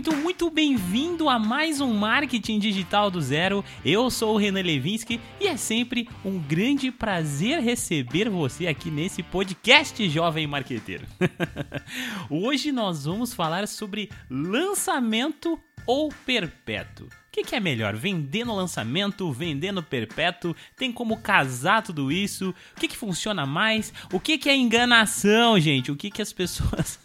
muito, muito bem-vindo a mais um Marketing Digital do Zero. Eu sou o Renan Levinsky e é sempre um grande prazer receber você aqui nesse podcast Jovem Marqueteiro. Hoje nós vamos falar sobre lançamento ou perpétuo. O que, que, é melhor? Vender no lançamento, vender no perpétuo? Tem como casar tudo isso? O que, que funciona mais? O que, que é enganação, gente? O que, que as pessoas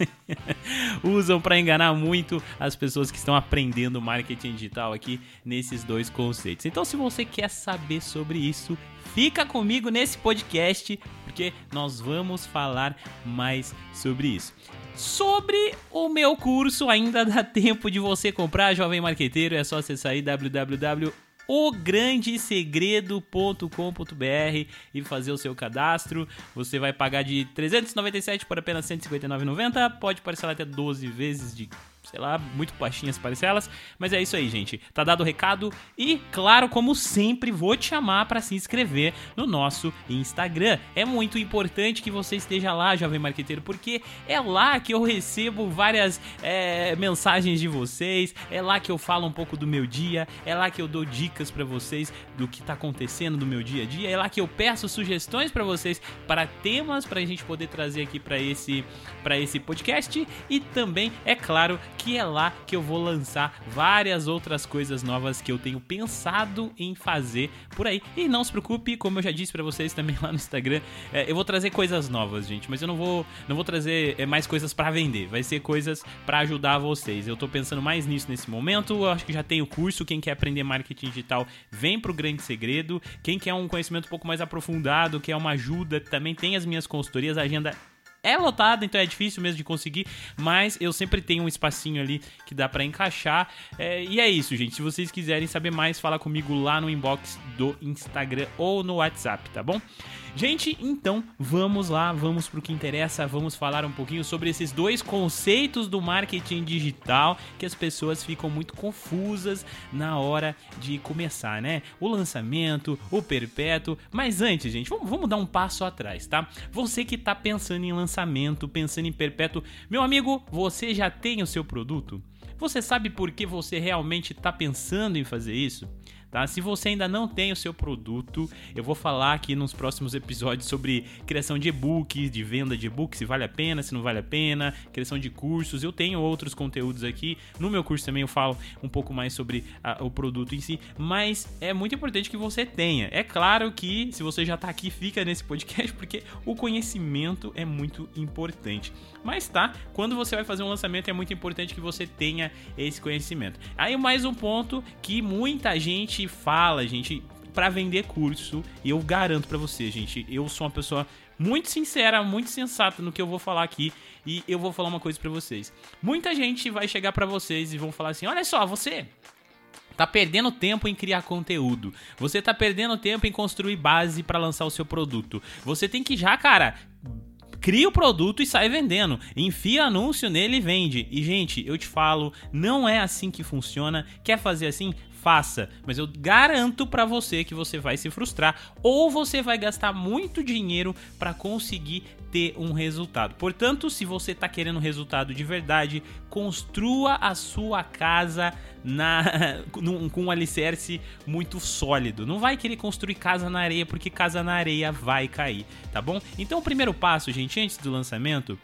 usam para enganar muito as pessoas que estão aprendendo marketing digital aqui nesses dois conceitos? Então, se você quer saber sobre isso, fica comigo nesse podcast, porque nós vamos falar mais sobre isso. Sobre o meu curso, ainda dá tempo de você comprar, jovem marqueteiro, é só acessar aí www.ograndesegredo.com.br e fazer o seu cadastro. Você vai pagar de 397 por apenas 159,90, pode parcelar até 12 vezes de sei lá, muito baixinhas parcelas. Mas é isso aí, gente. Tá dado o recado. E, claro, como sempre, vou te chamar para se inscrever no nosso Instagram. É muito importante que você esteja lá, jovem marqueteiro, porque é lá que eu recebo várias é, mensagens de vocês. É lá que eu falo um pouco do meu dia. É lá que eu dou dicas para vocês do que tá acontecendo no meu dia a dia. É lá que eu peço sugestões para vocês para temas para a gente poder trazer aqui para esse, pra esse podcast. E também, é claro, que que é lá que eu vou lançar várias outras coisas novas que eu tenho pensado em fazer por aí. E não se preocupe, como eu já disse para vocês também lá no Instagram, é, eu vou trazer coisas novas, gente, mas eu não vou, não vou trazer é, mais coisas para vender, vai ser coisas para ajudar vocês. Eu tô pensando mais nisso nesse momento, eu acho que já tem o curso, quem quer aprender marketing digital, vem pro Grande Segredo. Quem quer um conhecimento um pouco mais aprofundado, quer uma ajuda, também tem as minhas consultorias, a agenda é lotada, então é difícil mesmo de conseguir, mas eu sempre tenho um espacinho ali que dá para encaixar. É, e é isso, gente. Se vocês quiserem saber mais, fala comigo lá no inbox do Instagram ou no WhatsApp, tá bom? Gente, então vamos lá, vamos pro que interessa, vamos falar um pouquinho sobre esses dois conceitos do marketing digital que as pessoas ficam muito confusas na hora de começar, né? O lançamento, o perpétuo. Mas antes, gente, vamos, vamos dar um passo atrás, tá? Você que tá pensando em lançamento, pensando em perpétuo, meu amigo, você já tem o seu produto? Você sabe por que você realmente está pensando em fazer isso? Tá? Se você ainda não tem o seu produto, eu vou falar aqui nos próximos episódios sobre criação de e-books, de venda de e-books, se vale a pena, se não vale a pena, criação de cursos. Eu tenho outros conteúdos aqui. No meu curso também eu falo um pouco mais sobre a, o produto em si, mas é muito importante que você tenha. É claro que se você já está aqui, fica nesse podcast porque o conhecimento é muito importante. Mas tá, quando você vai fazer um lançamento é muito importante que você tenha esse conhecimento. Aí mais um ponto que muita gente fala, gente, para vender curso, e eu garanto para você, gente, eu sou uma pessoa muito sincera, muito sensata no que eu vou falar aqui e eu vou falar uma coisa para vocês. Muita gente vai chegar para vocês e vão falar assim: "Olha só, você tá perdendo tempo em criar conteúdo. Você tá perdendo tempo em construir base para lançar o seu produto. Você tem que já, cara, cria o produto e sai vendendo. Enfia anúncio nele e vende. E, gente, eu te falo, não é assim que funciona. Quer fazer assim? Faça, mas eu garanto para você que você vai se frustrar ou você vai gastar muito dinheiro para conseguir ter um resultado. Portanto, se você está querendo resultado de verdade, construa a sua casa na, num, com um alicerce muito sólido. Não vai querer construir casa na areia porque casa na areia vai cair, tá bom? Então, o primeiro passo, gente, antes do lançamento,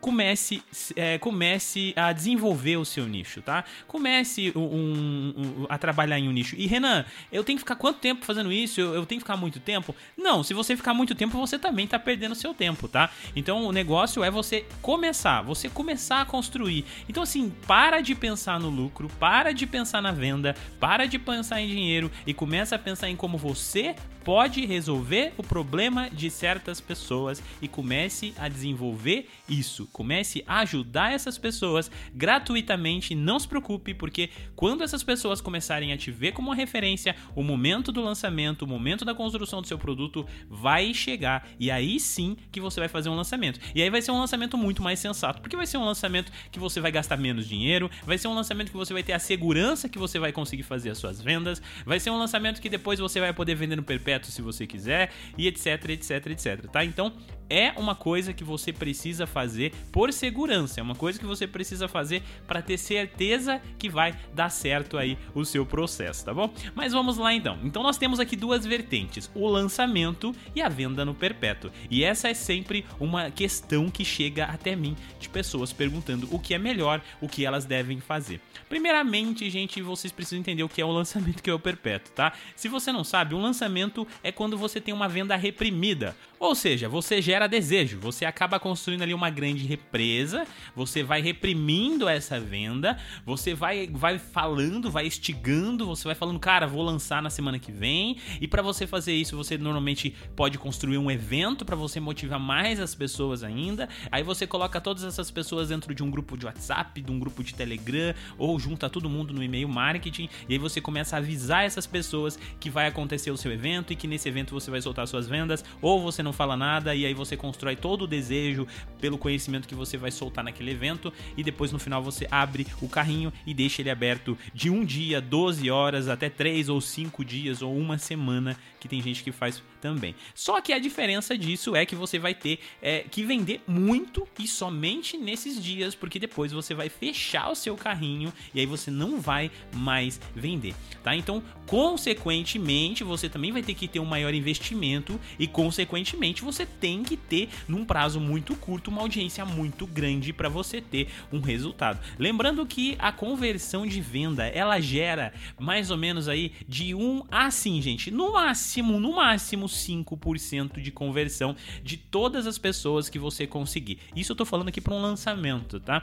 comece, é, comece a desenvolver o seu nicho, tá? Comece um, um, a trabalhar em um nicho. E Renan, eu tenho que ficar quanto tempo fazendo isso? Eu, eu, tenho que ficar muito tempo? Não, se você ficar muito tempo, você também tá perdendo seu tempo, tá? Então o negócio é você começar, você começar a construir. Então assim, para de pensar no lucro, para de pensar na venda, para de pensar em dinheiro e começa a pensar em como você pode resolver o problema de certas pessoas e comece a desenvolver isso. Comece a ajudar essas pessoas gratuitamente. Não se preocupe, porque quando essas pessoas começarem a te ver como uma referência, o momento do lançamento, o momento da construção do seu produto vai chegar. E aí sim que você vai fazer um lançamento. E aí vai ser um lançamento muito mais sensato, porque vai ser um lançamento que você vai gastar menos dinheiro, vai ser um lançamento que você vai ter a segurança que você vai conseguir fazer as suas vendas, vai ser um lançamento que depois você vai poder vender no perpétuo se você quiser, e etc, etc, etc, tá? Então, é uma coisa que você precisa fazer por segurança, é uma coisa que você precisa fazer para ter certeza que vai dar certo aí o seu processo, tá bom? Mas vamos lá então. Então nós temos aqui duas vertentes: o lançamento e a venda no perpétuo. E essa é sempre uma questão que chega até mim de pessoas perguntando o que é melhor, o que elas devem fazer. Primeiramente, gente, vocês precisam entender o que é o lançamento que é o perpétuo, tá? Se você não sabe, um lançamento é quando você tem uma venda reprimida. Ou seja, você gera desejo, você acaba construindo ali uma grande represa, você vai reprimindo essa venda, você vai, vai falando, vai estigando, você vai falando, cara, vou lançar na semana que vem. E para você fazer isso, você normalmente pode construir um evento para você motivar mais as pessoas ainda. Aí você coloca todas essas pessoas dentro de um grupo de WhatsApp, de um grupo de Telegram, ou junta todo mundo no e-mail marketing, e aí você começa a avisar essas pessoas que vai acontecer o seu evento e que nesse evento você vai soltar suas vendas, ou você não fala nada e aí você constrói todo o desejo pelo conhecimento que você vai soltar naquele evento e depois no final você abre o carrinho e deixa ele aberto de um dia, 12 horas, até 3 ou 5 dias ou uma semana, que tem gente que faz também. Só que a diferença disso é que você vai ter é, que vender muito e somente nesses dias, porque depois você vai fechar o seu carrinho e aí você não vai mais vender, tá? Então, consequentemente, você também vai ter que ter um maior investimento e consequentemente você tem que ter num prazo muito curto uma audiência muito grande para você ter um resultado. Lembrando que a conversão de venda, ela gera mais ou menos aí de um assim, gente, no máximo, no máximo 5% de conversão de todas as pessoas que você conseguir. Isso eu tô falando aqui para um lançamento, tá?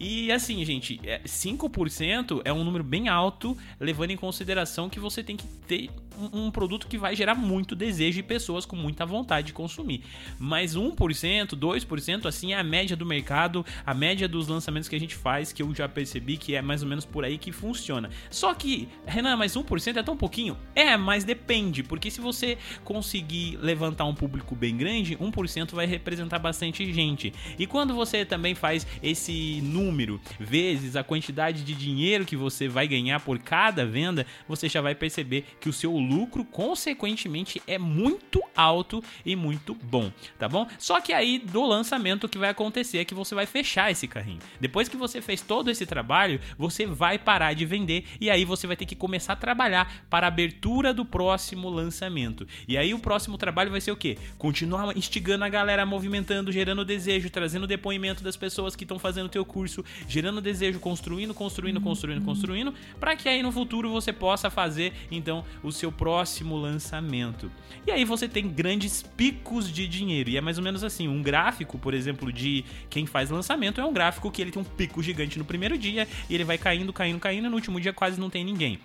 E assim, gente, 5% é, é um número bem alto, levando em consideração que você tem que ter um, produto que vai gerar muito desejo e pessoas com muita vontade de consumir. Mas 1%, 2%, assim é a média do mercado, a média dos lançamentos que a gente faz, que eu já percebi que é mais ou menos por aí que funciona. Só que, Renan, mas 1% é tão pouquinho? É, mas depende, porque se você conseguir levantar um público bem grande, 1% vai representar bastante gente. E quando você também faz esse número vezes a quantidade de dinheiro que você vai ganhar por cada venda, você já vai perceber que o seu lucro, consequentemente, é muito alto e muito bom, tá bom? Só que aí do lançamento o que vai acontecer é que você vai fechar esse carrinho. Depois que você fez todo esse trabalho, você vai parar de vender e aí você vai ter que começar a trabalhar para a abertura do próximo lançamento. E aí o próximo trabalho vai ser o quê? Continuar instigando a galera, movimentando, gerando desejo, trazendo depoimento das pessoas que estão fazendo o teu curso, gerando desejo, construindo, construindo, construindo, construindo, para que aí no futuro você possa fazer então o seu próximo lançamento. E aí você tem grandes picos de dinheiro. E é mais ou menos assim, um gráfico, por exemplo, de quem faz lançamento é um gráfico que ele tem um pico gigante no primeiro dia e ele vai caindo, caindo, caindo e no último dia quase não tem ninguém.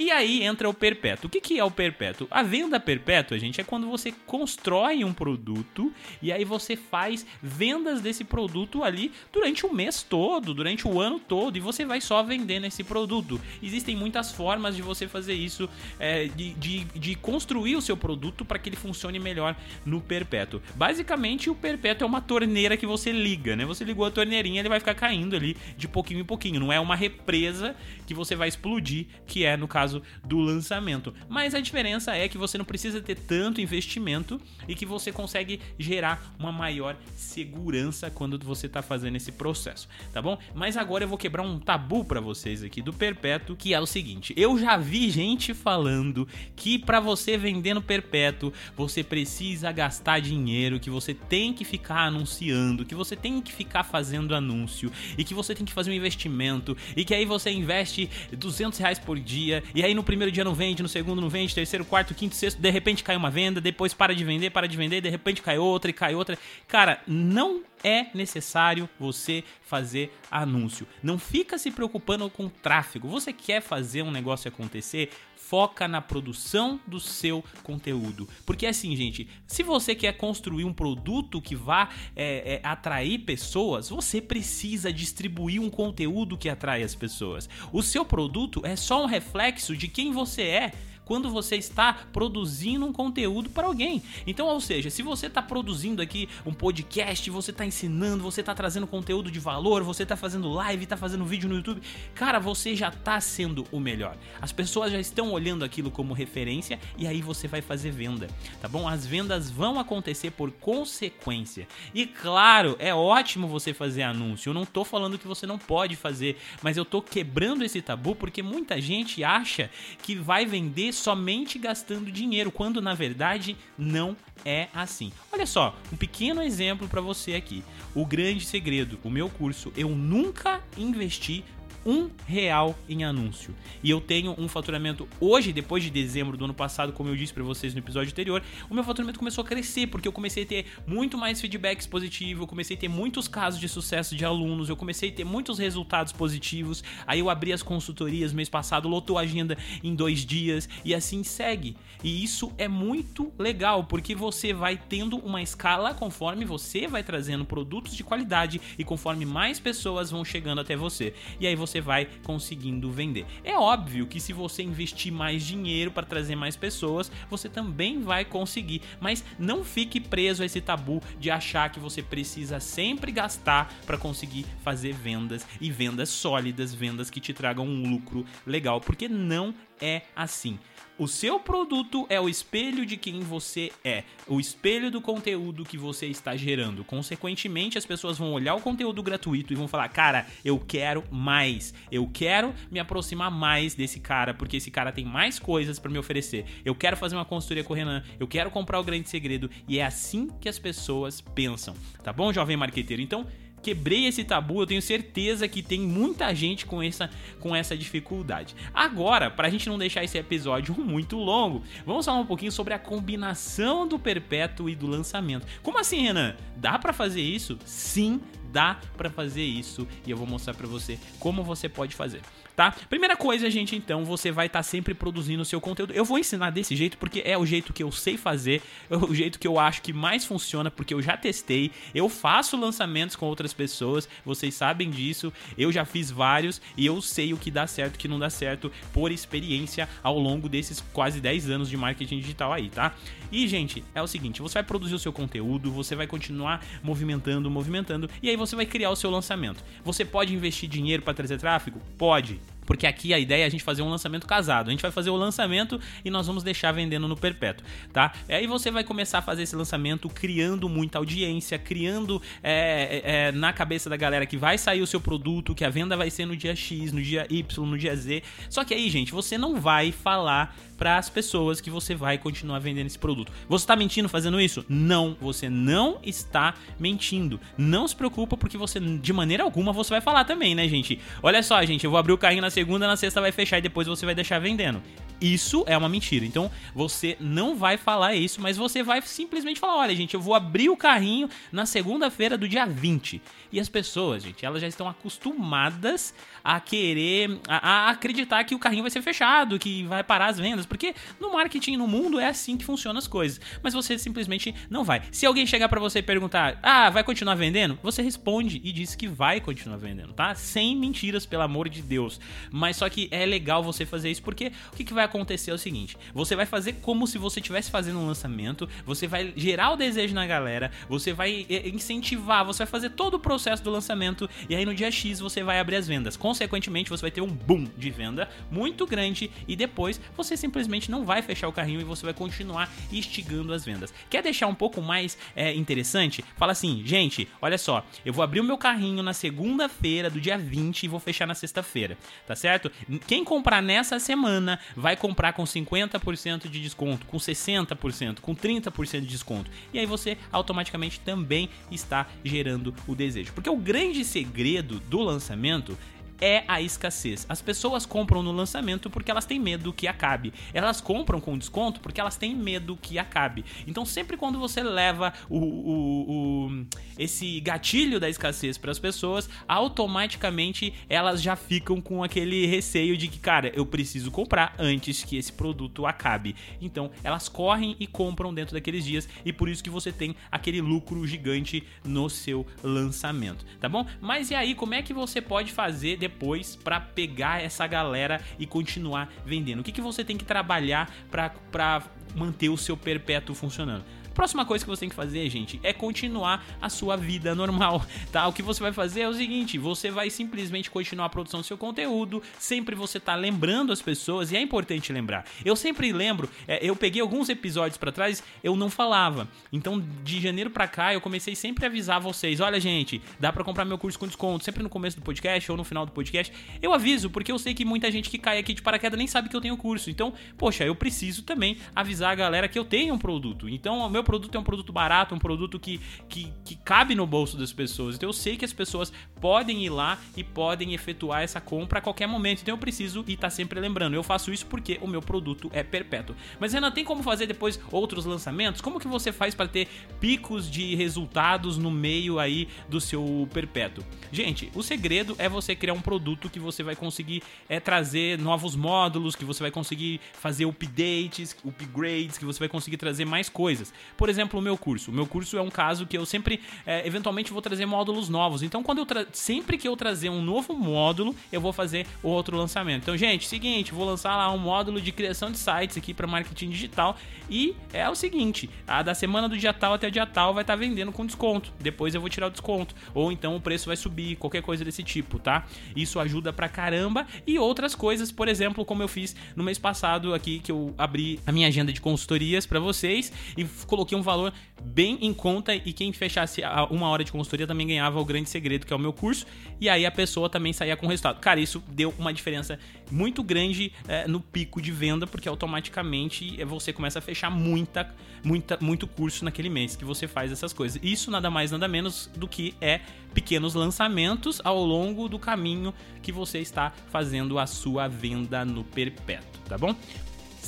E aí entra o perpétuo. O que, que é o perpétuo? A venda perpétua, gente, é quando você constrói um produto e aí você faz vendas desse produto ali durante o mês todo, durante o ano todo, e você vai só vendendo esse produto. Existem muitas formas de você fazer isso, é, de, de, de construir o seu produto para que ele funcione melhor no perpétuo. Basicamente, o perpétuo é uma torneira que você liga, né? Você ligou a torneirinha, ele vai ficar caindo ali de pouquinho em pouquinho. Não é uma represa que você vai explodir, que é no caso do lançamento. Mas a diferença é que você não precisa ter tanto investimento e que você consegue gerar uma maior segurança quando você está fazendo esse processo, tá bom? Mas agora eu vou quebrar um tabu para vocês aqui do perpétuo, que é o seguinte: eu já vi gente falando que para você vender no perpétuo você precisa gastar dinheiro, que você tem que ficar anunciando, que você tem que ficar fazendo anúncio e que você tem que fazer um investimento e que aí você investe 200 reais por dia e aí no primeiro dia não vende, no segundo não vende, terceiro, quarto, quinto, sexto, de repente cai uma venda, depois para de vender, para de vender, de repente cai outra e cai outra. Cara, não é necessário você fazer anúncio. Não fica se preocupando com tráfego. Você quer fazer um negócio acontecer? Foca na produção do seu conteúdo. Porque assim, gente, se você quer construir um produto que vá é, é, atrair pessoas, você precisa distribuir um conteúdo que atrai as pessoas. O seu produto é só um reflexo de quem você é quando você está produzindo um conteúdo para alguém. Então, ou seja, se você está produzindo aqui um podcast, você está ensinando, você está trazendo conteúdo de valor, você está fazendo live, está fazendo vídeo no YouTube, cara, você já está sendo o melhor. As pessoas já estão olhando aquilo como referência e aí você vai fazer venda, tá bom? As vendas vão acontecer por consequência. E claro, é ótimo você fazer anúncio. Eu não tô falando que você não pode fazer, mas eu tô quebrando esse tabu porque muita gente acha que vai vender somente gastando dinheiro, quando na verdade não é assim. Olha só, um pequeno exemplo para você aqui. O grande segredo, o meu curso, eu nunca investi um real em anúncio. E eu tenho um faturamento hoje, depois de dezembro do ano passado, como eu disse para vocês no episódio anterior, o meu faturamento começou a crescer, porque eu comecei a ter muito mais feedbacks positivos, eu comecei a ter muitos casos de sucesso de alunos, eu comecei a ter muitos resultados positivos. Aí eu abri as consultorias mês passado, lotou a agenda em dois dias e assim segue. E isso é muito legal, porque você vai tendo uma escala conforme você vai trazendo produtos de qualidade e conforme mais pessoas vão chegando até você. E aí você você vai conseguindo vender. É óbvio que se você investir mais dinheiro para trazer mais pessoas, você também vai conseguir, mas não fique preso a esse tabu de achar que você precisa sempre gastar para conseguir fazer vendas e vendas sólidas, vendas que te tragam um lucro legal, porque não é assim. O seu produto é o espelho de quem você é, o espelho do conteúdo que você está gerando. Consequentemente, as pessoas vão olhar o conteúdo gratuito e vão falar: "Cara, eu quero mais. Eu quero me aproximar mais desse cara, porque esse cara tem mais coisas para me oferecer. Eu quero fazer uma consultoria com o Renan, eu quero comprar o grande segredo". E é assim que as pessoas pensam. Tá bom, jovem marqueteiro? Então, quebrei esse tabu, eu tenho certeza que tem muita gente com essa, com essa dificuldade. Agora, para a gente não deixar esse episódio muito longo, vamos falar um pouquinho sobre a combinação do perpétuo e do lançamento. Como assim, Renan? Dá para fazer isso? Sim, dá para fazer isso e eu vou mostrar para você como você pode fazer, tá? Primeira coisa, gente, então, você vai estar tá sempre produzindo o seu conteúdo. Eu vou ensinar desse jeito porque é o jeito que eu sei fazer, é o jeito que eu acho que mais funciona porque eu já testei, eu faço lançamentos com outras pessoas, vocês sabem disso, eu já fiz vários e eu sei o que dá certo e o que não dá certo por experiência ao longo desses quase 10 anos de marketing digital aí, tá? E, gente, é o seguinte, você vai produzir o seu conteúdo, você vai continuar movimentando, movimentando e aí você vai criar o seu lançamento. Você pode investir dinheiro para trazer tráfego? Pode porque aqui a ideia é a gente fazer um lançamento casado. A gente vai fazer o lançamento e nós vamos deixar vendendo no perpétuo, tá? Aí você vai começar a fazer esse lançamento criando muita audiência, criando é, é, é, na cabeça da galera que vai sair o seu produto, que a venda vai ser no dia X, no dia Y, no dia Z. Só que aí, gente, você não vai falar para as pessoas que você vai continuar vendendo esse produto. Você está mentindo fazendo isso? Não, você não está mentindo. Não se preocupa porque você de maneira alguma você vai falar também, né, gente? Olha só, gente, eu vou abrir o carrinho na segunda, na sexta vai fechar e depois você vai deixar vendendo. Isso é uma mentira. Então você não vai falar isso, mas você vai simplesmente falar: olha, gente, eu vou abrir o carrinho na segunda-feira do dia 20. E as pessoas, gente, elas já estão acostumadas a querer, a, a, acreditar que o carrinho vai ser fechado, que vai parar as vendas, porque no marketing, no mundo, é assim que funcionam as coisas. Mas você simplesmente não vai. Se alguém chegar para você e perguntar, ah, vai continuar vendendo? Você responde e diz que vai continuar vendendo, tá? Sem mentiras, pelo amor de Deus. Mas só que é legal você fazer isso, porque o que, que vai acontecer é o seguinte: você vai fazer como se você estivesse fazendo um lançamento, você vai gerar o desejo na galera, você vai eh, incentivar, você vai fazer todo o processo do lançamento, e aí no dia X você vai abrir as vendas. Consequentemente, você vai ter um boom de venda muito grande, e depois você simplesmente não vai fechar o carrinho e você vai continuar instigando as vendas. Quer deixar um pouco mais é, interessante? Fala assim, gente, olha só, eu vou abrir o meu carrinho na segunda-feira do dia 20 e vou fechar na sexta-feira, tá certo? Quem comprar nessa semana vai comprar com 50% de desconto, com 60%, com 30% de desconto. E aí você automaticamente também está gerando o desejo. Porque o grande segredo do lançamento é a escassez. As pessoas compram no lançamento porque elas têm medo que acabe. Elas compram com desconto porque elas têm medo que acabe. Então, sempre quando você leva o, o, o esse gatilho da escassez para as pessoas, automaticamente elas já ficam com aquele receio de que, cara, eu preciso comprar antes que esse produto acabe. Então, elas correm e compram dentro daqueles dias e por isso que você tem aquele lucro gigante no seu lançamento, tá bom? Mas e aí, como é que você pode fazer depois para pegar essa galera e continuar vendendo? O que, que você tem que trabalhar para manter o seu perpétuo funcionando? Próxima coisa que você tem que fazer, gente, é continuar a sua vida normal, tá? O que você vai fazer é o seguinte: você vai simplesmente continuar a produção do seu conteúdo, sempre você tá lembrando as pessoas, e é importante lembrar. Eu sempre lembro, é, eu peguei alguns episódios para trás, eu não falava. Então, de janeiro para cá, eu comecei sempre a avisar vocês: olha, gente, dá para comprar meu curso com desconto, sempre no começo do podcast ou no final do podcast. Eu aviso, porque eu sei que muita gente que cai aqui de paraquedas nem sabe que eu tenho curso. Então, poxa, eu preciso também avisar a galera que eu tenho um produto. Então, o meu meu produto é um produto barato, um produto que, que, que cabe no bolso das pessoas. Então eu sei que as pessoas podem ir lá e podem efetuar essa compra a qualquer momento. Então eu preciso e tá sempre lembrando. Eu faço isso porque o meu produto é perpétuo. Mas Renan, tem como fazer depois outros lançamentos? Como que você faz para ter picos de resultados no meio aí do seu perpétuo? Gente, o segredo é você criar um produto que você vai conseguir é, trazer novos módulos, que você vai conseguir fazer updates, upgrades, que você vai conseguir trazer mais coisas. Por exemplo, o meu curso. O meu curso é um caso que eu sempre, é, eventualmente, vou trazer módulos novos. Então, quando eu sempre que eu trazer um novo módulo, eu vou fazer outro lançamento. Então, gente, seguinte, vou lançar lá um módulo de criação de sites aqui para marketing digital. E é o seguinte: a da semana do dia tal até o dia tal vai estar tá vendendo com desconto. Depois eu vou tirar o desconto. Ou então o preço vai subir, qualquer coisa desse tipo, tá? Isso ajuda pra caramba. E outras coisas, por exemplo, como eu fiz no mês passado aqui, que eu abri a minha agenda de consultorias para vocês e coloquei coloquei um valor bem em conta e quem fechasse uma hora de consultoria também ganhava o grande segredo, que é o meu curso, e aí a pessoa também saía com resultado. Cara, isso deu uma diferença muito grande é, no pico de venda, porque automaticamente você começa a fechar muita, muita, muito curso naquele mês que você faz essas coisas. Isso nada mais, nada menos do que é pequenos lançamentos ao longo do caminho que você está fazendo a sua venda no perpétuo, tá bom?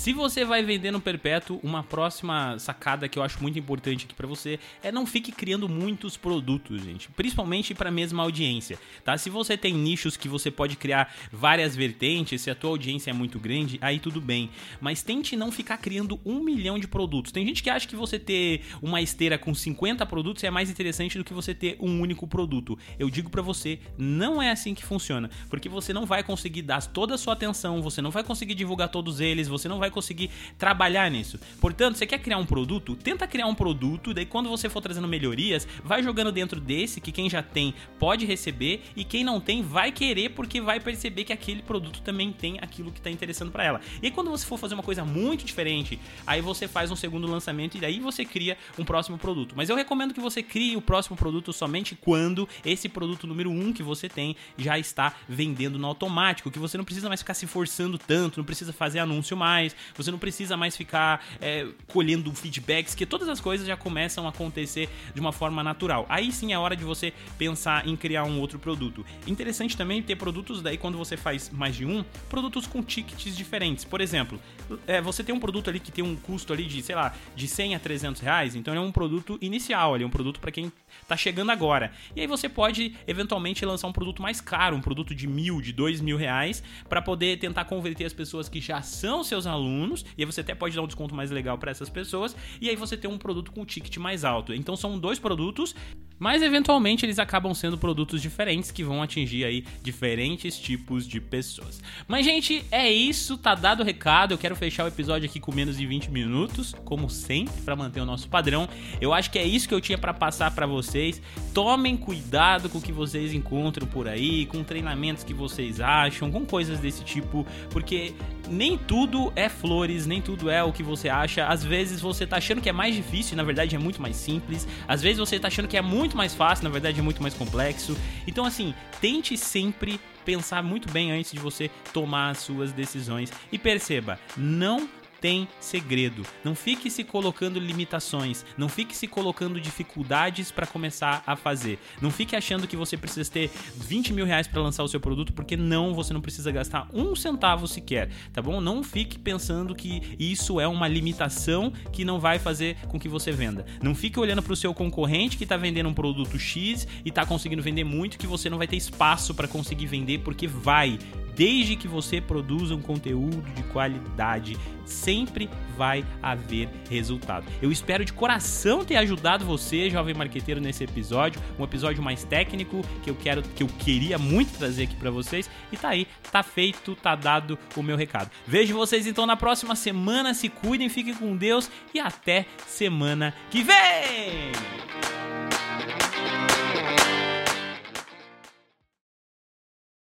Se você vai vender no perpétuo, uma próxima sacada que eu acho muito importante aqui para você é não fique criando muitos produtos, gente, principalmente para a mesma audiência, tá? Se você tem nichos que você pode criar várias vertentes, se a tua audiência é muito grande, aí tudo bem, mas tente não ficar criando um milhão de produtos. Tem gente que acha que você ter uma esteira com 50 produtos é mais interessante do que você ter um único produto. Eu digo para você, não é assim que funciona, porque você não vai conseguir dar toda a sua atenção, você não vai conseguir divulgar todos eles, você não vai conseguir trabalhar nisso. Portanto, você quer criar um produto? Tenta criar um produto, daí quando você for trazendo melhorias, vai jogando dentro desse que quem já tem pode receber e quem não tem vai querer porque vai perceber que aquele produto também tem aquilo que está interessando para ela. E quando você for fazer uma coisa muito diferente, aí você faz um segundo lançamento e daí você cria um próximo produto. Mas eu recomendo que você crie o próximo produto somente quando esse produto número um que você tem já está vendendo no automático, que você não precisa mais ficar se forçando tanto, não precisa fazer anúncio mais, você não precisa mais ficar é, colhendo feedbacks, que todas as coisas já começam a acontecer de uma forma natural. Aí sim é hora de você pensar em criar um outro produto. Interessante também ter produtos daí quando você faz mais de um, produtos com tickets diferentes. Por exemplo, é, você tem um produto ali que tem um custo ali de, sei lá, de 100 a 300 reais, então é um produto inicial ali, um produto para quem tá chegando agora. E aí você pode eventualmente lançar um produto mais caro, um produto de mil, de dois mil reais, para poder tentar converter as pessoas que já são seus alunos alunos, e aí você até pode dar um desconto mais legal para essas pessoas, e aí você tem um produto com ticket mais alto. Então são dois produtos, mas eventualmente eles acabam sendo produtos diferentes que vão atingir aí diferentes tipos de pessoas. Mas gente, é isso, tá dado o recado. Eu quero fechar o episódio aqui com menos de 20 minutos, como sempre, para manter o nosso padrão. Eu acho que é isso que eu tinha para passar para vocês. Tomem cuidado com o que vocês encontram por aí, com treinamentos que vocês acham, com coisas desse tipo, porque nem tudo é flores, nem tudo é o que você acha. Às vezes você tá achando que é mais difícil e na verdade é muito mais simples. Às vezes você tá achando que é muito mais fácil, na verdade é muito mais complexo. Então assim, tente sempre pensar muito bem antes de você tomar as suas decisões e perceba, não tem segredo. Não fique se colocando limitações, não fique se colocando dificuldades para começar a fazer. Não fique achando que você precisa ter 20 mil reais para lançar o seu produto, porque não, você não precisa gastar um centavo sequer, tá bom? Não fique pensando que isso é uma limitação que não vai fazer com que você venda. Não fique olhando para o seu concorrente que está vendendo um produto X e está conseguindo vender muito que você não vai ter espaço para conseguir vender, porque vai desde que você produza um conteúdo de qualidade, sempre vai haver resultado. Eu espero de coração ter ajudado você, jovem marqueteiro, nesse episódio, um episódio mais técnico que eu quero, que eu queria muito trazer aqui para vocês. E tá aí, tá feito, tá dado o meu recado. Vejo vocês então na próxima semana. Se cuidem, fiquem com Deus e até semana que vem.